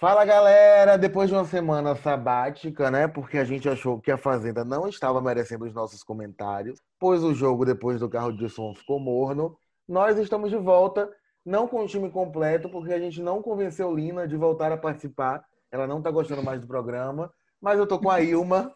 Fala galera, depois de uma semana sabática, né? Porque a gente achou que a Fazenda não estava merecendo os nossos comentários, pois o jogo depois do carro de som ficou morno. Nós estamos de volta, não com o time completo, porque a gente não convenceu Lina de voltar a participar. Ela não tá gostando mais do programa, mas eu tô com a Ilma.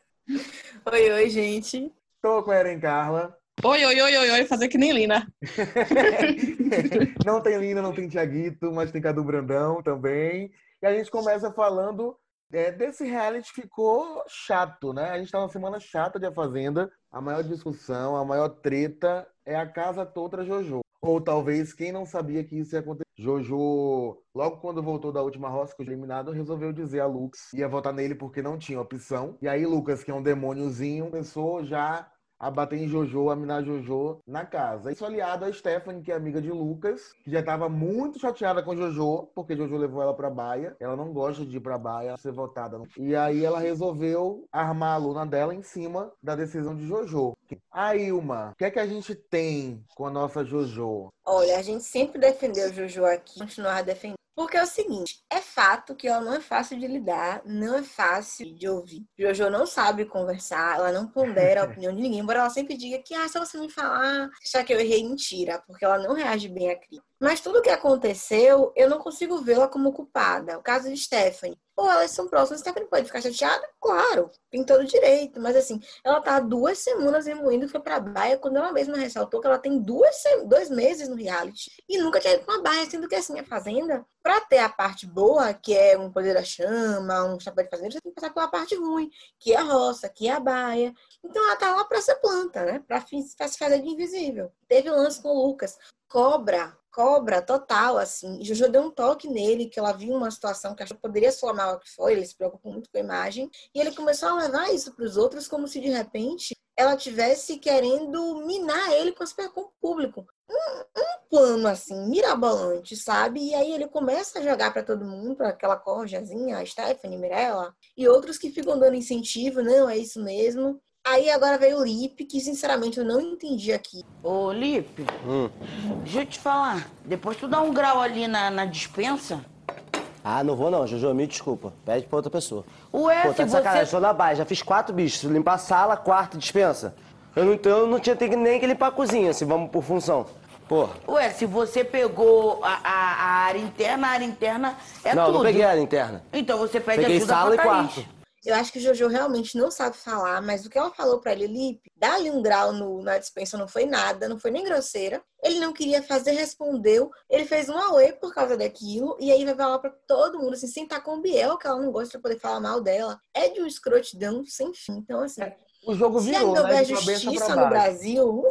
oi, oi, gente. Tô com a Eren Carla. Oi, oi, oi, oi, oi, fazer que nem Lina. não tem Lina, não tem Tiaguito, mas tem Cadu Brandão também. E a gente começa falando é, desse reality ficou chato, né? A gente tá numa semana chata de A Fazenda. A maior discussão, a maior treta é a casa toda Jojo. Ou talvez quem não sabia que isso ia acontecer. Jojo, logo quando voltou da última roça, que foi eliminado, resolveu dizer a Lux ia votar nele porque não tinha opção. E aí Lucas, que é um demôniozinho, começou já a bater em Jojo, a minar Jojo na casa. Isso aliado a Stephanie, que é amiga de Lucas, que já estava muito chateada com Jojo, porque Jojo levou ela pra Baia. Ela não gosta de ir pra Baia, ser votada. E aí ela resolveu armar a aluna dela em cima da decisão de Jojo. A Ilma, o que é que a gente tem com a nossa Jojo? Olha, a gente sempre defendeu Jojo aqui, continuar defendendo. Porque é o seguinte, é fato que ela não é fácil de lidar, não é fácil de ouvir. Jojo não sabe conversar, ela não pondera a opinião de ninguém, embora ela sempre diga que, ah, se você me falar, achar que eu errei, mentira, porque ela não reage bem a crítica. Mas tudo que aconteceu, eu não consigo vê-la como culpada. O caso de Stephanie. Pô, elas são próximas. Stephanie pode ficar chateada? Claro, tem todo direito. Mas assim, ela tá duas semanas remoendo foi pra Baia, quando ela mesma ressaltou que ela tem duas, dois meses no reality. E nunca tinha ido pra Baia, sendo que assim, a Fazenda, pra ter a parte boa, que é um poder da chama, um chapéu de fazendeiro, você tem que passar pela parte ruim, que é a roça, que é a Baia. Então ela tá lá pra ser planta, né? Pra se fazer de invisível. Teve lance com o Lucas. Cobra cobra total, assim. Jojo deu um toque nele, que ela viu uma situação que achou que poderia soar mal que foi, ele se preocupou muito com a imagem, e ele começou a levar isso para os outros como se de repente ela tivesse querendo minar ele com, com o público. Um, um, plano assim, mirabolante, sabe? E aí ele começa a jogar para todo mundo, para aquela corjazinha, a Stephanie, Mirella, e outros que ficam dando incentivo, não, é isso mesmo. Aí agora veio o Lip, que sinceramente eu não entendi aqui. Ô, Lip, hum. deixa eu te falar. Depois tu dá um grau ali na, na dispensa. Ah, não vou não, Jojo, me desculpa. Pede pra outra pessoa. Ué, Pô, tá de sacanagem, você... sou na base, já fiz quatro bichos. Limpar a sala, quarto, dispensa. Eu não, eu não tinha nem que limpar a cozinha, se vamos por função. Porra. Ué, se você pegou a, a, a área interna, a área interna é não, tudo. Não, não peguei a área interna. Então você pede peguei ajuda sala pra e Thaís. quarto. Eu acho que o Jojo realmente não sabe falar, mas o que ela falou para ele, Lipe, dá ali um grau no, na dispensa, não foi nada, não foi nem grosseira. Ele não queria fazer, respondeu. Ele fez um away por causa daquilo, e aí vai falar para todo mundo, assim, sem estar com o Biel, que ela não gosta de poder falar mal dela. É de um escrotidão sem fim. Então, assim. O jogo virou, se ainda né? houver justiça no Brasil,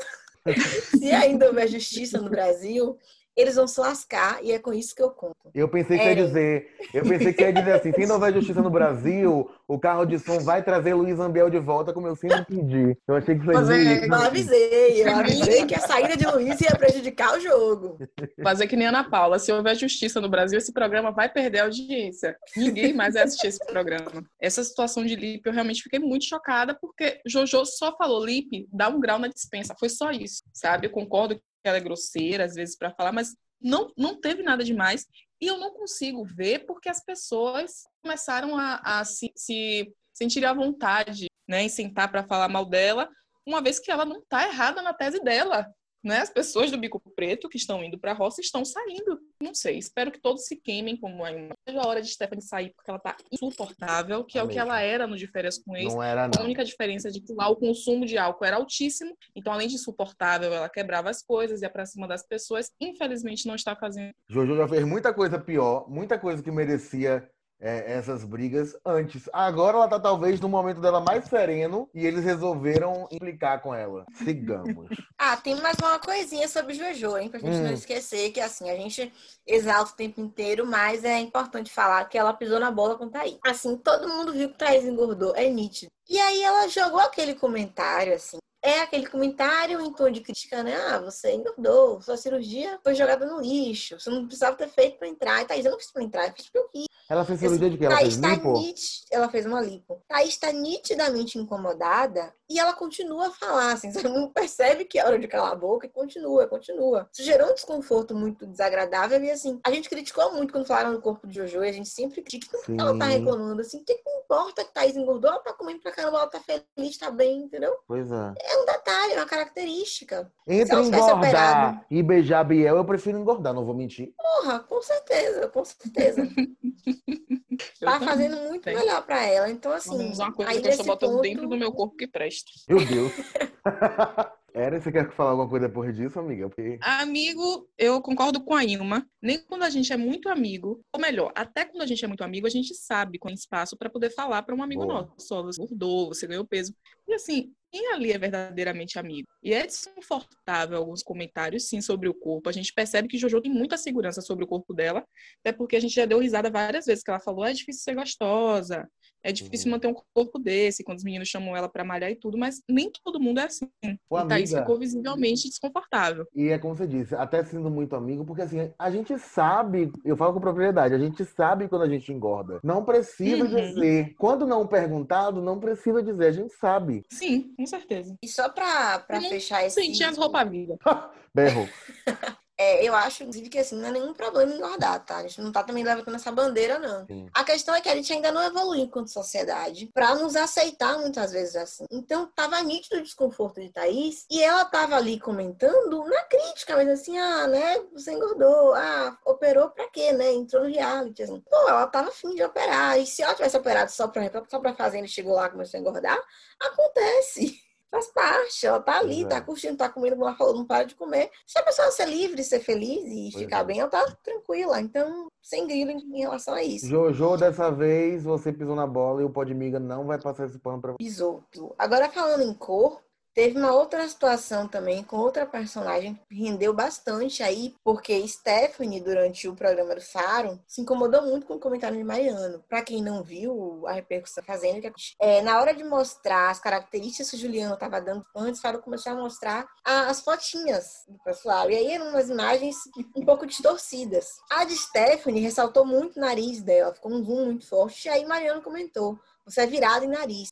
se ainda houver justiça no Brasil, eles vão se lascar e é com isso que eu conto. Eu pensei que é. ia dizer, eu pensei que ia dizer assim, se não houver justiça no Brasil, o carro de som vai trazer Luiz Ambiel de volta, como eu sempre pedi. Eu achei que foi Mas é, Eu avisei, eu avisei que a saída de Luiz ia prejudicar o jogo. Fazer que nem Ana Paula, se houver justiça no Brasil, esse programa vai perder a audiência. Ninguém mais vai assistir esse programa. Essa situação de Lipe, eu realmente fiquei muito chocada, porque Jojo só falou, Lipe, dá um grau na dispensa. Foi só isso, sabe? Eu concordo ela é grosseira às vezes para falar, mas não, não teve nada demais. E eu não consigo ver porque as pessoas começaram a, a se, se sentir à vontade né, em sentar para falar mal dela, uma vez que ela não está errada na tese dela né? As pessoas do bico preto que estão indo para a roça estão saindo. Não sei, espero que todos se queimem como é. Seja a hora de Stephanie sair porque ela tá insuportável, que é o que ela era no de férias com ex. Não era, não. A única diferença é de que lá o consumo de álcool era altíssimo, então além de insuportável, ela quebrava as coisas, ia para cima das pessoas. Infelizmente não está fazendo. Jojo já fez muita coisa pior, muita coisa que merecia é, essas brigas antes. Agora ela tá talvez no momento dela mais sereno e eles resolveram implicar com ela. Sigamos. ah, tem mais uma coisinha sobre Jojo, hein? Pra gente hum. não esquecer que assim, a gente exalta o tempo inteiro, mas é importante falar que ela pisou na bola com Thaís. Assim, todo mundo viu que Thaís engordou, é nítido. E aí ela jogou aquele comentário, assim, é aquele comentário em tom de crítica, né? Ah, você engordou, sua cirurgia foi jogada no lixo, você não precisava ter feito pra entrar. E Thaís, eu não fiz pra entrar, eu fiz porque eu. Ela fez cirurgia de quê? Ela Thaís fez tá lipo? nit- Ela fez uma lipo. Thaís tá nitidamente incomodada e ela continua a falar, assim, você não percebe que é hora de calar a boca e continua, continua. Isso gerou um desconforto muito desagradável e, assim, a gente criticou muito quando falaram do corpo de Jojo e a gente sempre critica. Por que ela tá reclamando, assim? O que que importa que Thaís engordou? Ela tá comendo pra caramba, ela tá feliz, tá bem, entendeu? Pois é. É um detalhe, é uma característica. Entre engordar operado. e beijar Biel, eu prefiro engordar, não vou mentir. Porra, com certeza, com certeza. Tá também. fazendo muito Tem. melhor pra ela. Então, assim, Vamos usar uma coisa aí que eu estou nesse botando ponto, dentro do meu corpo que presta. Meu Deus. Eren, você quer falar alguma coisa depois disso, amiga? Porque... Amigo, eu concordo com a Ilma. Nem quando a gente é muito amigo, ou melhor, até quando a gente é muito amigo, a gente sabe com espaço para poder falar para um amigo Boa. nosso. Ó, você engordou, você ganhou peso. E assim, quem ali é verdadeiramente amigo? E é desconfortável alguns comentários, sim, sobre o corpo. A gente percebe que Jojo tem muita segurança sobre o corpo dela, até porque a gente já deu risada várias vezes que ela falou: "Ah, é difícil ser gostosa, é difícil Uhum. manter um corpo desse, quando os meninos chamam ela para malhar e tudo, mas nem todo mundo é assim. Ô, e Thaís amiga. ficou visivelmente desconfortável. E é como você disse, até sendo muito amigo, porque assim, a gente sabe, eu falo com propriedade, a gente sabe quando a gente engorda. Não precisa Uhum. dizer. Quando não perguntado, não precisa dizer, a gente sabe. Sim, com certeza. E só pra, pra Eu fechar esse. Sentir as roupas vivas. Berro. É, eu acho, inclusive, que assim, não é nenhum problema engordar, tá? A gente não tá também levantando essa bandeira, não. Sim. A questão é que a gente ainda não evoluiu enquanto sociedade pra nos aceitar muitas vezes assim. Então, tava nítido o desconforto de Thaís e ela tava ali comentando na crítica, mas assim, ah, né, você engordou, ah, operou pra quê, né? Entrou no reality, assim. Pô, ela tava afim de operar. E se ela tivesse operado só pra, só pra fazenda e chegou lá e começou a engordar, acontece. Faz parte, ela tá ali, Pois é. tá curtindo, tá comendo, ela falou, não para de comer. Se a pessoa ser livre, ser feliz e Pois ficar é. bem, ela tá tranquila. Então, sem grilo em relação a isso. Jojo, dessa vez você pisou na bola e o Podmiga não vai passar esse pano pra você. Pisou. Agora, falando em cor, teve uma outra situação também com outra personagem que rendeu bastante aí, porque Stephanie, durante o programa do Faro, se incomodou muito com o comentário de Mariano. Pra quem não viu a repercussão fazendo, é, na hora de mostrar as características que o Juliano estava dando antes, Faro começou a mostrar as fotinhas do pessoal. E aí eram umas imagens um pouco distorcidas. A de Stephanie ressaltou muito o nariz dela, ficou um zoom muito forte. E aí Mariano comentou: você é virado em nariz.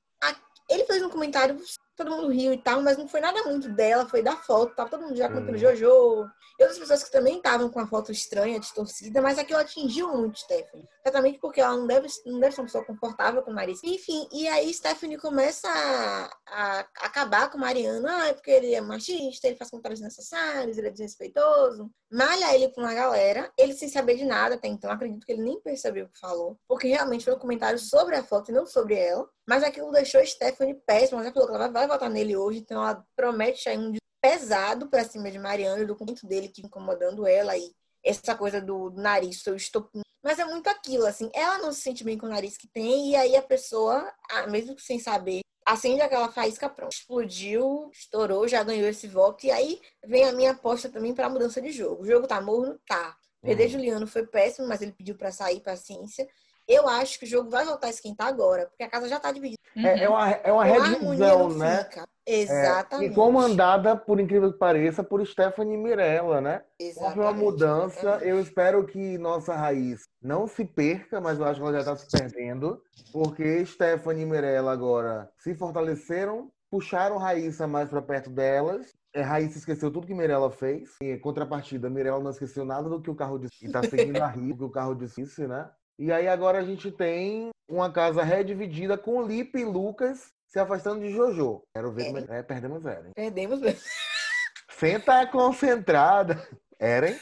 Ele fez um comentário, todo mundo riu e tal, mas não foi nada muito dela, foi da foto. Tava todo mundo já comentando Uhum. Jojo. E outras pessoas que também estavam com a foto estranha, distorcida, mas aquilo atingiu muito Stephanie. Exatamente porque ela não deve, não deve ser uma pessoa confortável com o nariz. Enfim, e aí Stephanie começa a, a acabar com o Mariano. Ah, é porque ele é machista, ele faz comentários desnecessários, ele é desrespeitoso. Malha ele com uma galera, ele sem saber de nada até então. Acredito que ele nem percebeu o que falou, porque realmente foi um comentário sobre a foto e não sobre ela. Mas aquilo deixou Stephanie péssima. Ela já falou que ela vai, votar nele hoje, então ela promete aí um pesado pra cima de Mariano e do documento dele que incomodando ela e essa coisa do nariz, seu estopim. Mas é muito aquilo, assim, ela não se sente bem com o nariz que tem, e aí a pessoa, ah, mesmo sem saber, acende aquela faísca pronto. Explodiu, estourou, já ganhou esse voto, e aí vem a minha aposta também pra mudança de jogo. O jogo tá morno? Tá. Perder Uhum. Juliano foi péssimo, mas ele pediu pra sair, paciência. Eu acho que o jogo vai voltar a esquentar agora, porque a casa já tá dividida. É, é uma, é uma revisão, não né? fica. É, Exatamente. e comandada, por incrível que pareça, por Stephanie Mirella, né? Houve Exatamente, uma mudança. exatamente. Eu espero que nossa raiz não se perca, mas eu acho que ela já está se perdendo, porque Stephanie e Mirella agora se fortaleceram, puxaram Raíssa mais para perto delas. É, Raíssa esqueceu tudo que Mirella fez. E, em contrapartida, Mirella não esqueceu nada do que o carro disse. E tá seguindo a rir, do que o carro disse, né? E aí agora a gente tem uma casa redividida com Lipe e Lucas se afastando de Jojo. Quero ver como é. é perdemos Eren. Perdemos mesmo. Senta concentrada. Eren?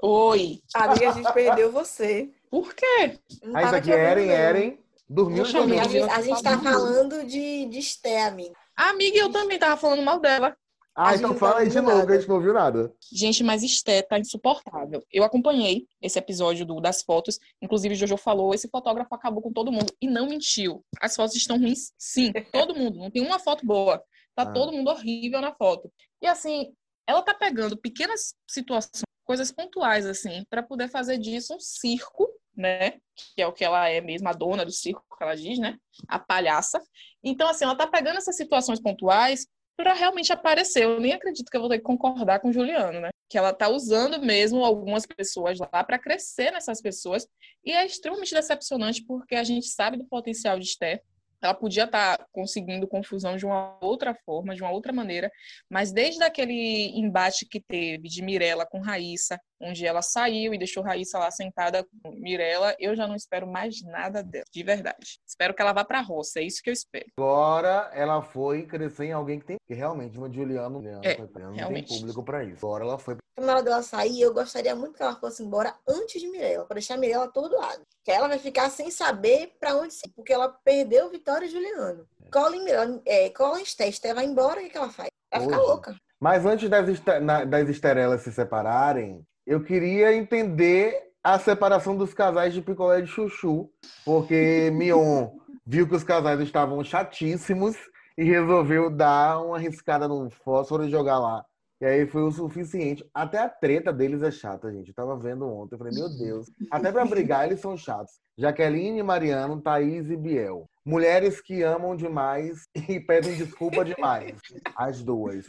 Oi. Amiga, a gente perdeu você. Por quê? Não Ah, isso aqui é Eren. Eren. Dormiu Poxa, amiga, A gente, a gente tá falando de, de Sté, amigo. Amiga, eu também tava falando mal dela. Ah, a então fala aí de novo, que a gente não ouviu nada. Gente, mas Esté tá insuportável. Eu acompanhei esse episódio do- das fotos. Inclusive, Jojo falou, esse fotógrafo acabou com todo mundo. E não mentiu. As fotos estão ruins, sim. Todo mundo. Não tem uma foto boa. Tá Ah. todo mundo horrível na foto. E assim, ela tá pegando pequenas situações, coisas pontuais, assim, pra poder fazer disso um circo né? Que é o que ela é mesmo, a dona do circo, que ela diz, né? A palhaça. Então, assim, ela tá pegando essas situações pontuais para realmente aparecer. Eu nem acredito que eu vou ter que concordar com Juliano, né? Que ela tá usando mesmo algumas pessoas lá para crescer nessas pessoas. E é extremamente decepcionante porque a gente sabe do potencial de Esther ela podia estar tá conseguindo confusão de uma outra forma, de uma outra maneira, mas desde aquele embate que teve de Mirella com Raíssa, onde ela saiu e deixou Raíssa lá sentada com Mirella, eu já não espero mais nada dela, de verdade. Espero que ela vá para a roça, é isso que eu espero. Agora ela foi crescer em alguém que tem, que realmente uma Juliano, é, não tem público para isso. Agora ela foi na hora dela sair, eu gostaria muito que ela fosse embora antes de Mirella, para deixar a Mirella atordoada. Que ela vai ficar sem saber para onde ir, porque ela perdeu Vitória e Juliano. É. Colin, é, Colin Stester vai embora, o que, ela faz? Ela fica louca. Mas antes das, das esterelas se separarem, eu queria entender a separação dos casais de picolé de chuchu, porque Mion viu que os casais estavam chatíssimos e resolveu dar uma riscada no fósforo e jogar lá e aí foi o suficiente. Até a treta deles é chata, gente. Eu tava vendo ontem. Eu falei, meu Deus. Até pra brigar, eles são chatos. Jaqueline, Mariano, Thaís e Biel. Mulheres que amam demais e pedem desculpa demais. As duas.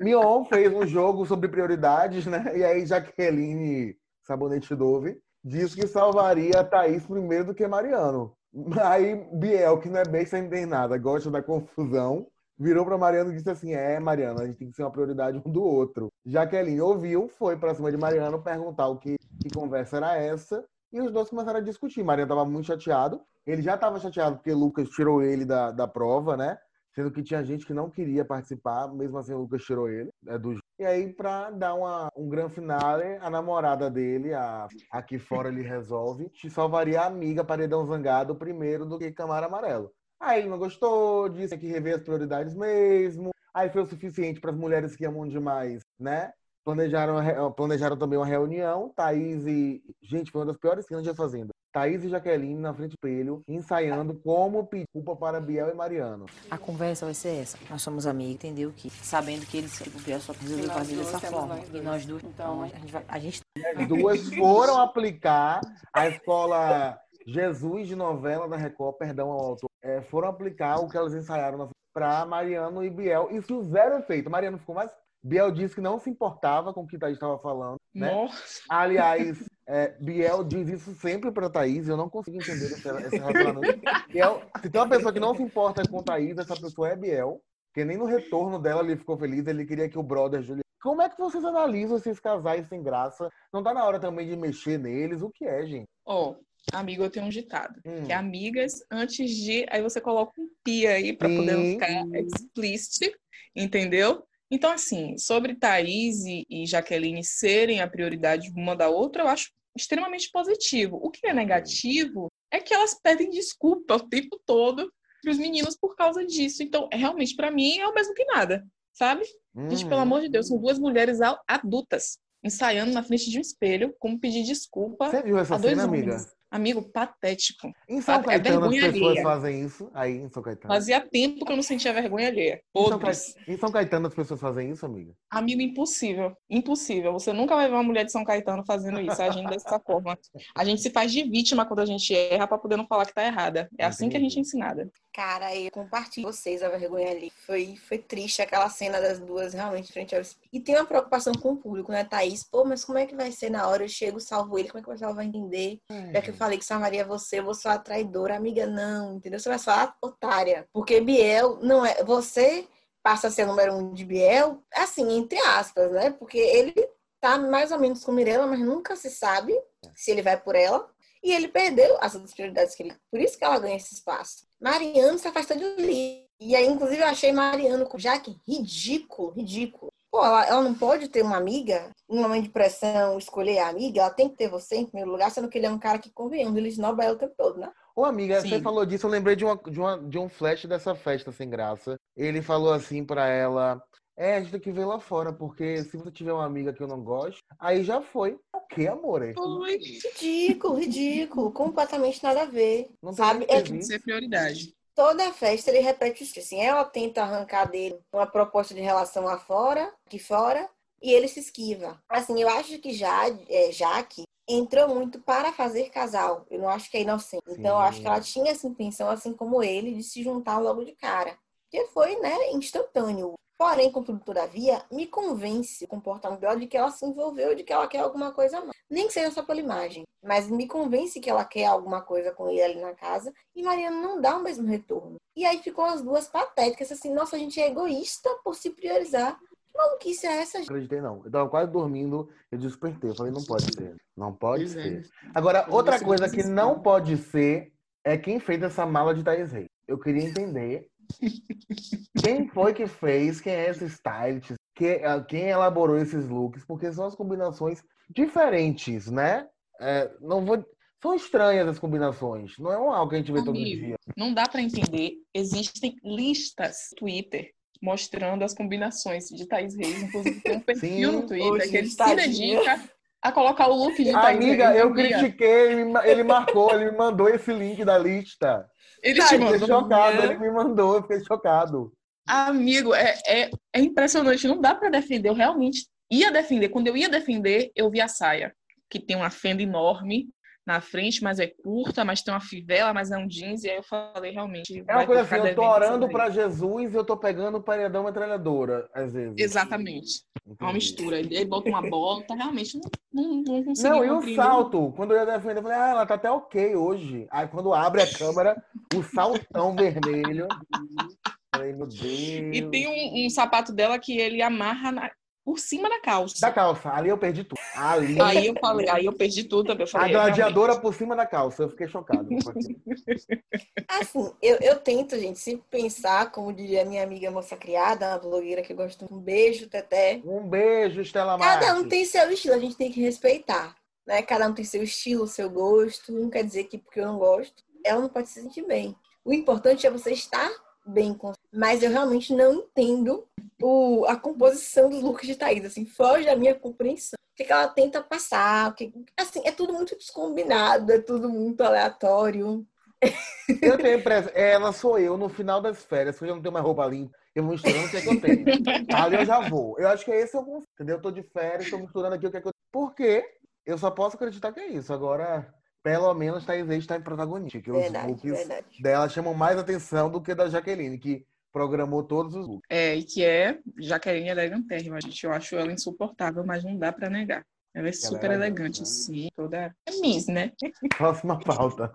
Mion fez um jogo sobre prioridades, né? E aí Jaqueline Sabonete Dove disse que salvaria a Thaís primeiro do que Mariano. Aí Biel, que não é bem sem nada, gosta da confusão, virou para Mariano e disse assim: É, Mariano, a gente tem que ser uma prioridade um do outro. Jaqueline ouviu, foi para cima de Mariano perguntar o que, que conversa era essa. E os dois começaram a discutir. Mariano estava muito chateado. Ele já estava chateado porque Lucas tirou ele da, da prova, né? Sendo que tinha gente que não queria participar, mesmo assim o Lucas tirou ele é, do E aí, para dar uma, um grande finale, a namorada dele, a aqui fora ele resolve, te salvaria a amiga Paredão Zangado primeiro do que Camara Amarelo. Aí ele não gostou, disse que rever as prioridades mesmo. Aí foi o suficiente para as mulheres que amam demais, né? Planejaram, planejaram também uma reunião. Thaís e. Gente, foi uma das piores cenas de Fazenda. Thaís e Jaqueline na frente do espelho, ensaiando como pedir culpa para Biel e Mariano. A conversa vai ser essa. Nós somos amigos, entendeu? Que sabendo que eles o Biel só resolveu fazer dessa forma. E nós duas. Então, a gente, vai, a gente. As duas foram aplicar a escola Jesus de novela da Record, perdão ao autor, é, foram aplicar o que elas ensaiaram para Mariano e Biel. Isso fizeram efeito. Mariano ficou mais. Biel disse que não se importava com o que Thaís estava falando. Né? Nossa. Aliás, é, Biel diz isso sempre para Thaís. Eu não consigo entender esse, esse relacionamento. Biel, se tem uma pessoa que não se importa com Thaís, essa pessoa é Biel. Porque nem no retorno dela ele ficou feliz. Ele queria que o brother Juliano. Como é que vocês analisam esses casais sem graça? Não tá na hora também de mexer neles? O que é, gente? Ó, oh, Amigo, eu tenho um ditado, hum. que é amigas antes de. Aí você coloca um pi aí para poder não ficar explícito, entendeu? Então, assim, sobre Thaís e, e Jaqueline serem a prioridade uma da outra, eu acho extremamente positivo. O que é negativo é que elas pedem desculpa o tempo todo para os meninos por causa disso. Então, realmente, para mim, é o mesmo que nada, sabe? Hum. Gente, pelo amor de Deus, são duas mulheres adultas ensaiando na frente de um espelho, como pedir desculpa. Você viu essa a dois cena, homens. amiga? Amigo, patético. Em São é Caetano as pessoas alheia. fazem isso? Aí em São Caetano. Fazia tempo que eu não sentia vergonha alheia. Em São, em São, Caetano as pessoas fazem isso, amiga? Amigo, impossível. Impossível. Você nunca vai ver uma mulher de São Caetano fazendo isso, agindo dessa forma. A gente se faz de vítima quando a gente erra para poder não falar que tá errada. É Entendi. assim que a gente é ensinada. Cara, eu compartilho vocês a vergonha ali. Foi, foi triste aquela cena das duas realmente frente ao E tem uma preocupação com o público, né, Thaís? Pô, mas como é que vai ser na hora? Eu chego, salvo ele, como é que o pessoal vai entender? É. Já que eu falei que salvaria você, eu vou a traidora, amiga, não, entendeu? Você vai falar otária. Porque Biel não é. Você passa a ser número um de Biel, assim, entre aspas, né? Porque ele tá mais ou menos com Mirella, mas nunca se sabe se ele vai por ela. E ele perdeu as outras prioridades que ele. Por isso que ela ganha esse espaço. Mariano se afastou de Lee. E aí, inclusive, eu achei Mariano com Jaque ridículo, ridículo. Pô, ela, ela, não pode ter uma amiga, em momento de pressão, escolher a amiga, ela tem que ter você em primeiro lugar, sendo que ele é um cara que, convenhamos, ele esnoba ela o tempo todo, né? Ô, amiga, Sim. você falou disso, eu lembrei de, uma, de, uma, de um flash dessa festa sem graça. Ele falou assim pra ela: É, a gente tem que ver lá fora, porque se você tiver uma amiga que eu não gosto, aí já foi. O que, amor? É? Ridículo, ridículo. Completamente nada a ver. Não sabe? É que ser prioridade. Toda festa ele repete isso. Assim, ela tenta arrancar dele uma proposta de relação lá fora, aqui fora, e ele se esquiva. Assim, eu acho que já, é, Jaque entrou muito para fazer casal. Eu não acho que é inocente. Sim. Então, eu acho que ela tinha essa intenção, assim como ele, de se juntar logo de cara. Que foi, né, instantâneo. Porém, contudo, todavia, me convence o comportamento dela de que ela se envolveu, de que ela quer alguma coisa mais. Nem que seja só pela imagem, mas me convence que ela quer alguma coisa com ele ali na casa e Mariana não dá o mesmo retorno. E aí ficam as duas patéticas, assim, nossa, a gente é egoísta por se priorizar. Que maluquice é essa? Gente? Acreditei, não. Eu tava quase dormindo, eu despertei. Eu falei, não pode ser. Não pode pois é. ser. É. Agora, outra coisa que não pode ser é quem fez essa mala de Thais Rei. Eu queria entender quem foi que fez? Quem é esse stylist? Quem, ah, quem elaborou esses looks? Porque são as combinações diferentes, né? É, não vou... São estranhas as combinações. Não é algo que a gente vê Amigo, todo dia. Não dá para entender. Existem listas no Twitter mostrando as combinações de Thaís Reis. Inclusive, tem um perfil Sim, no Twitter que ele se dedica a colocar o look de Thaís Amiga. Amiga, eu critiquei. Ele, ele marcou, ele me mandou esse link da lista. Ele te mandou. Eu fiquei chocado, ele me mandou, eu fiquei chocado. Amigo, é, é, é impressionante, não dá para defender. Eu realmente ia defender. Quando eu ia defender, eu vi a saia, que tem uma fenda enorme na frente, mas é curta, mas tem uma fivela, mas é um jeans, e aí eu falei, realmente. É uma coisa assim, eu tô orando para Jesus e eu tô pegando o paredão metralhadora, às vezes. Exatamente. Entendi. Uma mistura. Ele bota uma bota, realmente não, não, não. Não, e o salto? Quando eu ia defender, eu falei, ah, ela tá até ok hoje. Aí quando abre a câmera, o saltão vermelho. Ai. E tem um, um, sapato dela que ele amarra na, por cima da calça. Da calça. Ali eu perdi tudo. Ali... Aí eu falei, aí eu perdi tudo também. Eu falei, a gladiadora realmente. por cima da calça. Eu fiquei chocado. assim, eu, eu tento, gente, se pensar, como diria minha amiga moça criada, uma blogueira que eu gosto. Um beijo, Teté. Um beijo, Estela Marques. Cada um tem seu estilo, a gente tem que respeitar. Né? Cada um tem seu estilo, seu gosto. Não quer dizer que porque eu não gosto, ela não pode se sentir bem. O importante é você estar bem. Mas eu realmente não entendo o, a composição dos looks de Thaís. Assim, foge da minha compreensão. O que, que ela tenta passar? O que, assim, é tudo muito descombinado, é tudo muito aleatório. Eu tenho impressão, ela sou eu no final das férias, quando eu não tenho mais roupa limpa, eu vou misturando o que, é que eu tenho. Ali eu já vou. Eu acho que é esse o conceito, entendeu? Eu tô de férias, tô misturando aqui o que é que eu Por quê? Eu só posso acreditar que é isso. Agora, pelo menos Thaís está em protagonista. Que verdade, os looks verdade. dela chamam mais atenção do que da Jaqueline, que programou todos os looks. É, e que é Jaqueline elegantérrima, gente. Eu acho ela insuportável, mas não dá para negar. Ela é super ela é elegante, sim. Toda é Miss, né? Próxima pauta.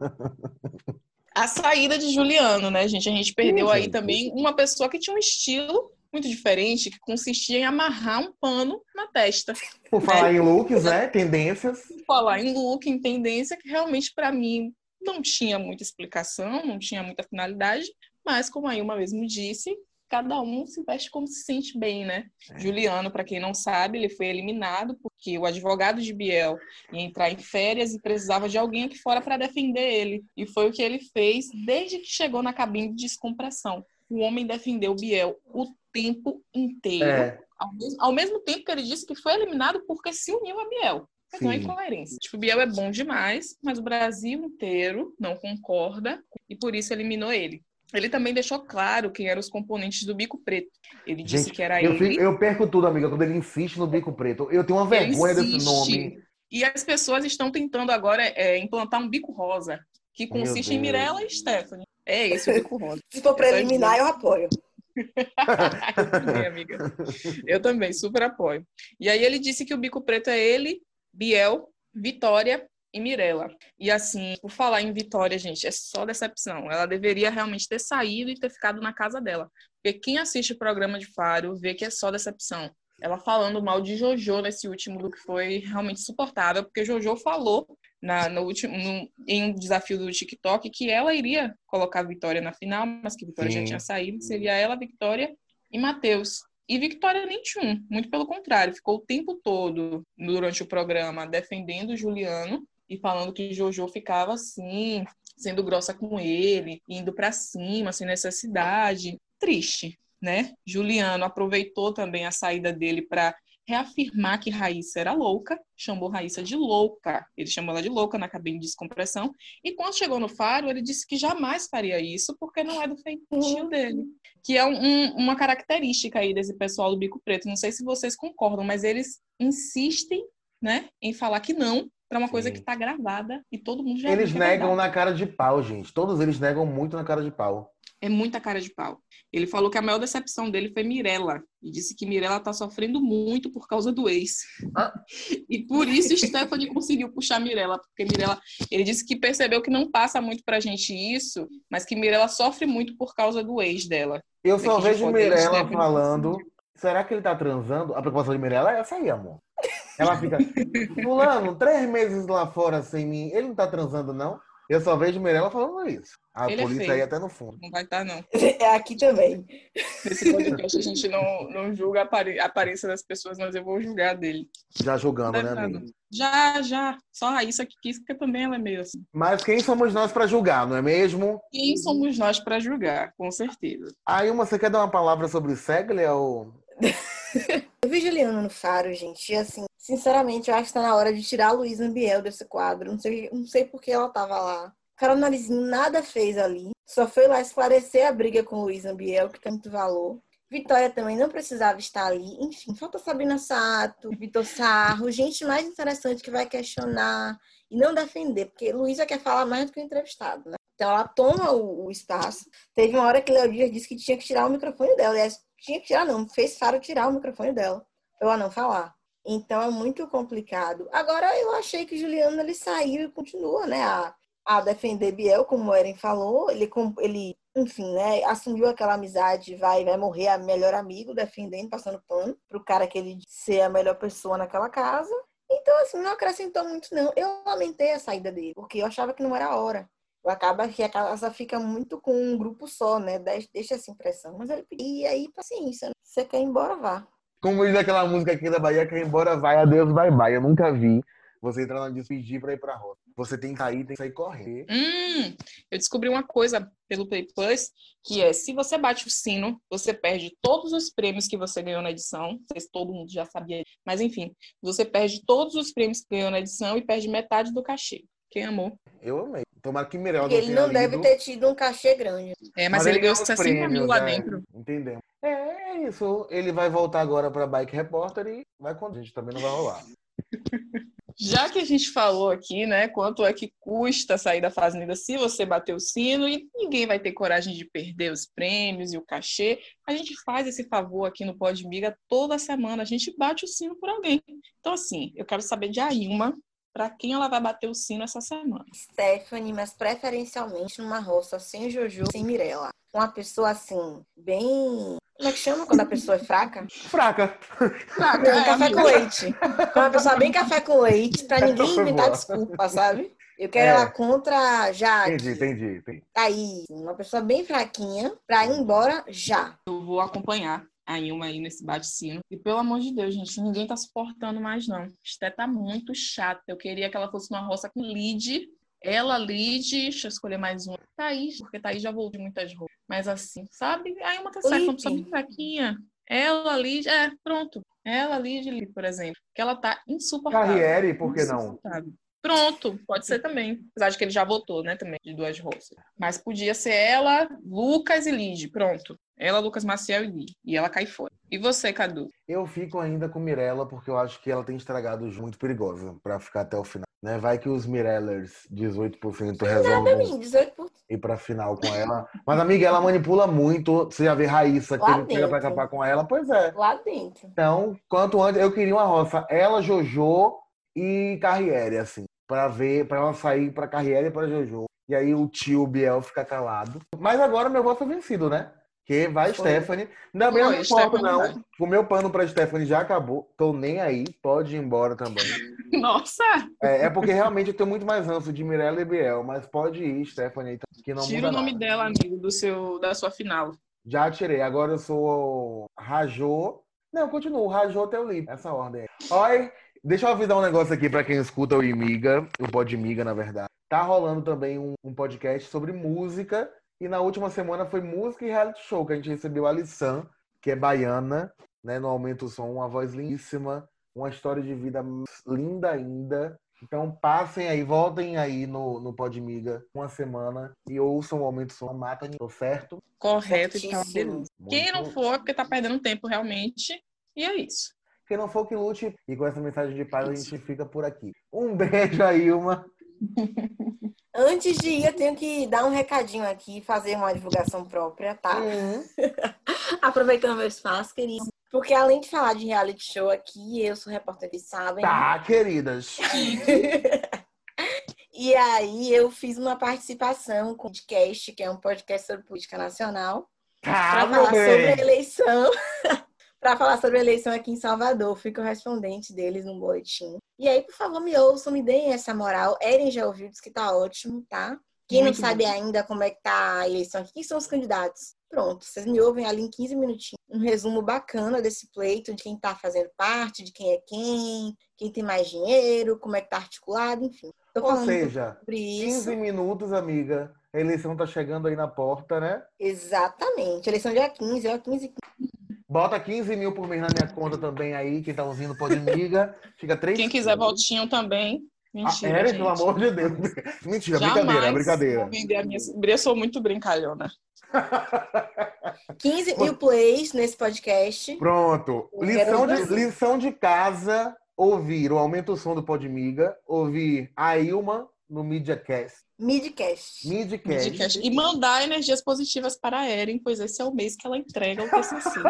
A saída de Juliano, né, gente? A gente perdeu aí também uma pessoa que tinha um estilo muito diferente, que consistia em amarrar um pano na testa. Por né? falar em looks, né? Tendências. Por falar em look, em tendência, que realmente para mim não tinha muita explicação, não tinha muita finalidade, mas como aí uma vez me disse, cada um se veste como se sente bem, né? É. Juliano, para quem não sabe, ele foi eliminado porque o advogado de Biel ia entrar em férias e precisava de alguém aqui fora para defender ele. E foi o que ele fez desde que chegou na cabine de descompressão. O homem defendeu Biel o tempo inteiro. É. Ao, mesmo, ao, mesmo, tempo que ele disse que foi eliminado porque se uniu a Biel. Não é incoerência. Tipo, Biel é bom demais, mas o Brasil inteiro não concorda e por isso eliminou ele. Ele também deixou claro quem eram os componentes do bico preto. Ele disse que era eu, ele. Eu perco tudo, amiga, quando ele insiste no bico preto. Eu tenho uma vergonha desse nome. E as pessoas estão tentando agora é, implantar um bico rosa, que consiste em Mirella e Stephanie. É esse o bico rosa. Se for preliminar, eu apoio. amiga. Eu também, super apoio. E aí ele disse que o bico preto é ele, Biel, Vitória e Mirella. E assim, por falar em Vitória, gente, é só decepção. Ela deveria realmente ter saído e ter ficado na casa dela. Porque quem assiste o programa de Faro vê que é só decepção. Ela falando mal de Jojo nesse último look foi realmente insuportável, porque Jojo falou na, no último, no, em um desafio do TikTok que ela iria colocar a Vitória na final, mas que Vitória Sim. já tinha saído, seria ela, Vitória e Matheus. E Vitória nem tinha um, muito pelo contrário, ficou o tempo todo durante o programa defendendo o Juliano e falando que Jojo ficava assim, sendo grossa com ele, indo para cima, sem necessidade. Triste, né? Juliano aproveitou também a saída dele para reafirmar que Raíssa era louca, chamou Raíssa de louca. Ele chamou ela de louca na cabine de descompressão. E quando chegou no Faro, ele disse que jamais faria isso, porque não é do feitio dele. Que é um, um, uma característica aí desse pessoal do Bico Preto. Não sei se vocês concordam, mas eles insistem né, em falar que não para uma coisa Sim. que está gravada e todo mundo já Eles negam na cara de pau, gente. Todos eles negam muito na cara de pau. É muita cara de pau. Ele falou que a maior decepção dele foi Mirella. E disse que Mirella está sofrendo muito por causa do ex. Ah. E por isso Stephanie conseguiu puxar Mirella. Porque Mirella, ele disse que percebeu que não passa muito pra gente isso, mas que Mirella sofre muito por causa do ex dela. Eu só vejo Mirella falando. Será que ele tá transando? A preocupação de Mirella é essa aí, amor. Ela fica, fulano, três meses lá fora sem mim, ele não tá transando, não? Eu só vejo Mirella falando isso. A ele é polícia é aí até no fundo. Não vai estar, tá, não. É aqui também. Nesse podcast a gente não, não julga a aparência das pessoas, mas eu vou julgar dele. Já julgando, né, amigo? Já, já. Só a Raíssa que quis, porque também ela é meio assim. Mas quem somos nós para julgar, não é mesmo? Quem somos nós para julgar, com certeza. Aí, você quer dar uma palavra sobre o Seglia ou... eu vi Juliana no Faro, gente, e assim, sinceramente, eu acho que tá na hora de tirar a Luísa Biel desse quadro. Não sei, não sei por que ela tava lá. Carol Narizinho nada fez ali. Só foi lá esclarecer a briga com Luiz Ambiel, que tem muito valor. Vitória também não precisava estar ali. Enfim, falta Sabina Sato, Vitor Sarro, gente mais interessante que vai questionar e não defender, porque Luísa quer falar mais do que o entrevistado, né? Então ela toma o, o espaço. Teve uma hora que Léo Dias disse que tinha que tirar o microfone dela. Aliás, tinha que tirar, não, fez Faro tirar o microfone dela, pra ela não falar. Então é muito complicado. Agora eu achei que Juliana ele saiu e continua, né? A a defender Biel, como o Eren falou. Ele, ele enfim, né, assumiu aquela amizade, vai, vai morrer a melhor amigo, defendendo, passando pano pro cara que ele ser a melhor pessoa naquela casa. Então, assim, não acrescentou muito, não. Eu lamentei a saída dele, porque eu achava que não era a hora. Acaba que a casa fica muito com um grupo só, né? Deixa essa impressão. Mas ele e aí, paciência. Né? Você quer ir embora, vá. Como diz aquela música aqui da Bahia, quer ir embora, vai, adeus, bye bye. Eu nunca vi você entrar na despedir para ir pra roça. Você tem que sair, tem que sair correr. Hum, eu descobri uma coisa pelo Play Plus, que é se você bate o sino, você perde todos os prêmios que você ganhou na edição. Não sei se todo mundo já sabia, mas enfim, você perde todos os prêmios que ganhou na edição e perde metade do cachê. Quem amou? Eu amei. Tomara que Mirella não Ele não deve ter tido um cachê grande. É, mas, mas ele, ele ganhou 60 mil lá né? dentro. Entendemos. É, é isso. Ele vai voltar agora para Bike Repórter e vai com a gente. Também não vai rolar. Já que a gente falou aqui, né, quanto é que custa sair da fazenda se você bater o sino e ninguém vai ter coragem de perder os prêmios e o cachê, a gente faz esse favor aqui no Pod Miga toda semana, a gente bate o sino por alguém. Então, assim, eu quero saber de Ailma, para quem ela vai bater o sino essa semana. Stephanie, mas preferencialmente numa roça sem Jojo, sem Mirella. Uma pessoa assim, bem como é que chama quando a pessoa é fraca? Fraca. Fraca. É, café com leite. Uma pessoa bem café com leite, pra ninguém inventar desculpa, sabe? Eu quero é. ela contra já. Entendi, entendi, entendi. Aí, uma pessoa bem fraquinha pra ir embora já. Eu vou acompanhar a Ilma aí nesse bate-sino. E pelo amor de Deus, gente, ninguém tá suportando mais, não. Esté tá muito chata. Eu queria que ela fosse uma roça com lead ela, Lid, deixa eu escolher mais uma. Thaís, porque Thaís já voltou muitas roupas. Mas assim, sabe? Aí uma tá certa, uma pessoa fraquinha. Ela, Lid, é, pronto. Ela, Lid, por exemplo. Que ela tá insuportável. Carriere, por que não? Pronto, pode ser também. Apesar de que ele já votou, né, também, de duas roças. Mas podia ser ela, Lucas e Lid. Pronto. Ela, Lucas Maciel e Lid. E ela cai fora. E você, Cadu? Eu fico ainda com Mirella, porque eu acho que ela tem estragado muito perigosa para ficar até o final. Né? Vai que os Mirellers 18% resolvem ir pra final com ela. Mas, amiga, ela manipula muito. Você já vê Raíssa que não chega pra acabar com ela? Pois é. Lá dentro. Então, quanto antes, eu queria uma roça. Ela, Jojo e Carriere, assim. Pra ver, pra ela sair pra Carriere e pra Jojo. E aí o tio Biel fica calado. Mas agora meu voto é vencido, né? Que vai Foi. Stephanie. Não, não importa, não. Vai. O meu pano pra Stephanie já acabou. Tô nem aí. Pode ir embora também. Nossa! É, é, porque realmente eu tenho muito mais ânsia de Mirella e Biel. Mas pode ir, Stephanie. Que não Tira o nome nada. dela, amigo, do seu, da sua final. Já tirei. Agora eu sou Rajô. Não, continuo. Rajô até o Lip. Essa ordem aí. Oi, deixa eu avisar um negócio aqui pra quem escuta o Imiga. O Pod Miga, na verdade. Tá rolando também um, um podcast sobre música e na última semana foi música e reality show, que a gente recebeu a Lissan, que é baiana, né, no Aumento o Som, uma voz lindíssima, uma história de vida linda ainda. Então passem aí, voltem aí no, no Podmiga uma semana e ouçam o Aumento Som, mata tô certo? Correto, então. Quem não for, é porque tá perdendo tempo realmente. E é isso. Quem não for que lute, e com essa mensagem de paz a gente fica por aqui. Um beijo aí, uma. Antes de ir, eu tenho que dar um recadinho aqui, fazer uma divulgação própria, tá? Aproveitando meu espaço, querido. Porque além de falar de reality show aqui, eu sou repórter que sabem. Tá, queridas. E aí eu fiz uma participação com o podcast, que é um podcast sobre política nacional, Tá, para falar sobre a eleição. Para falar sobre a eleição aqui em Salvador. Fui correspondente deles no boletim. E aí, por favor, me ouçam, me deem essa moral. Eren já ouviu, diz que tá ótimo, tá? Quem Muito não sabe bom. ainda como é que tá a eleição aqui, quem são os candidatos? Pronto, vocês me ouvem ali em 15 minutinhos. Um resumo bacana desse pleito, de quem tá fazendo parte, de quem é quem, quem tem mais dinheiro, como é que tá articulado, enfim. Tô Ou seja, sobre isso. 15 minutos, amiga. A eleição tá chegando aí na porta, né? Exatamente. Eleição dia 15, ó, 15. Bota 15 mil por mês na minha conta também aí. Quem tá ouvindo pode miga. Fica 3 Quem quiser votinho também. Mentira, Ah, gente. pelo amor de Deus. Mentira, Jamais brincadeira, brincadeira. vender minha... Eu sou muito brincalhona. 15 mil plays nesse podcast. Pronto. Lição de, lição de casa, ouvir o Aumenta o Som do Podmiga, ouvir a Ilma no MediaCast. Midcast. Midcast. Podcast. E mandar energias positivas para a Eren, pois esse é o mês que ela entrega o TCC.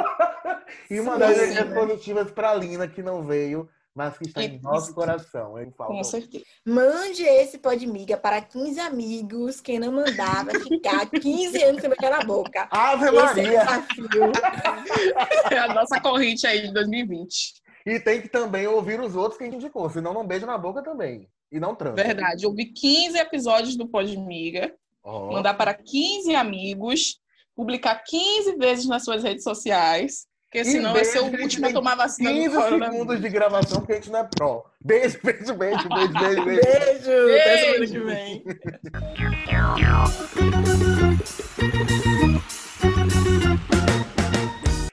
E mandar Sim, energias né? positivas pra Lina, que não veio, mas que está em E- nosso coração. Hein? Falta- Com certeza. Mande esse podmiga para 15 amigos. Quem não mandar vai ficar 15 anos sem beijar na boca. Ave Esse é Maria! desafio. É a nossa corrente aí de 2020. E tem que também ouvir os outros que a gente indicou, senão não beija na boca também. E não transa. Verdade. Eu vi 15 episódios do Podmiga, Ó. mandar para 15 amigos, publicar 15 vezes nas suas redes sociais, porque senão vai ser o último a tomar vacina do 15 coronavírus. segundos de gravação, porque a gente não é pró. Beijo, beijo, beijo, beijo, beijo, beijo. Beijo. Até semana que vem.